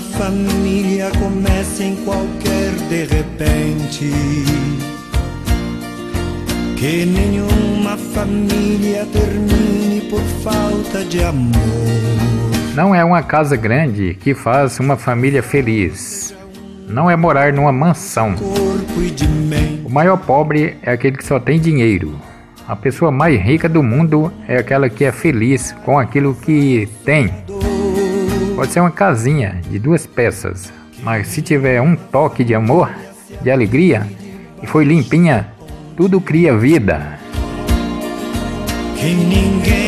família comece em qualquer de repente. Que nenhuma família termine por falta de amor. Não é uma casa grande que faz uma família feliz. Não é morar numa mansão. O maior pobre é aquele que só tem dinheiro. A pessoa mais rica do mundo é aquela que é feliz com aquilo que tem. Pode ser uma casinha de duas peças, mas se tiver um toque de amor, de alegria e foi limpinha, tudo cria vida. Que ninguém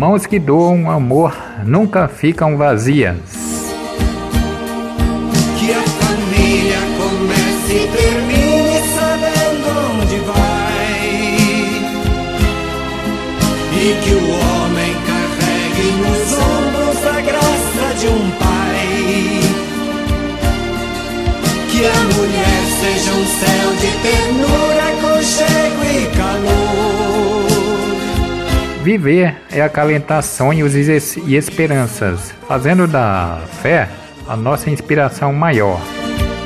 Mãos que doam amor nunca ficam vazias. Que a família comece e termine sabendo onde vai. E que o homem carregue nos ombros a graça de um pai. Que a mulher seja um céu de ternura, aconchego Viver é acalentar sonhos e es- e esperanças, fazendo da fé a nossa inspiração maior.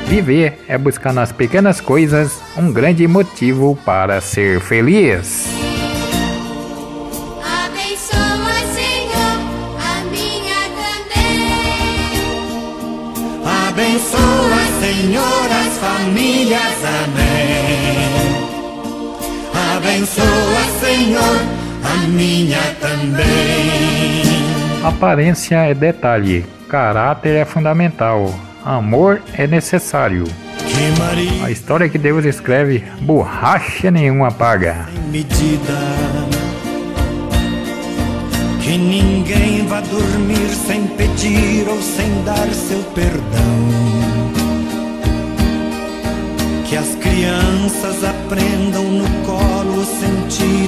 Viver é buscar nas pequenas coisas um grande motivo para ser feliz. Abençoa, Senhor, a minha também. Abençoa, Senhor, as famílias. Amém. Abençoa, Senhor, a minha também. Aparência é detalhe, caráter é fundamental, amor é necessário. A história que Deus escreve, borracha nenhuma paga. Que ninguém vá dormir sem pedir ou sem dar seu perdão. Que as crianças aprendam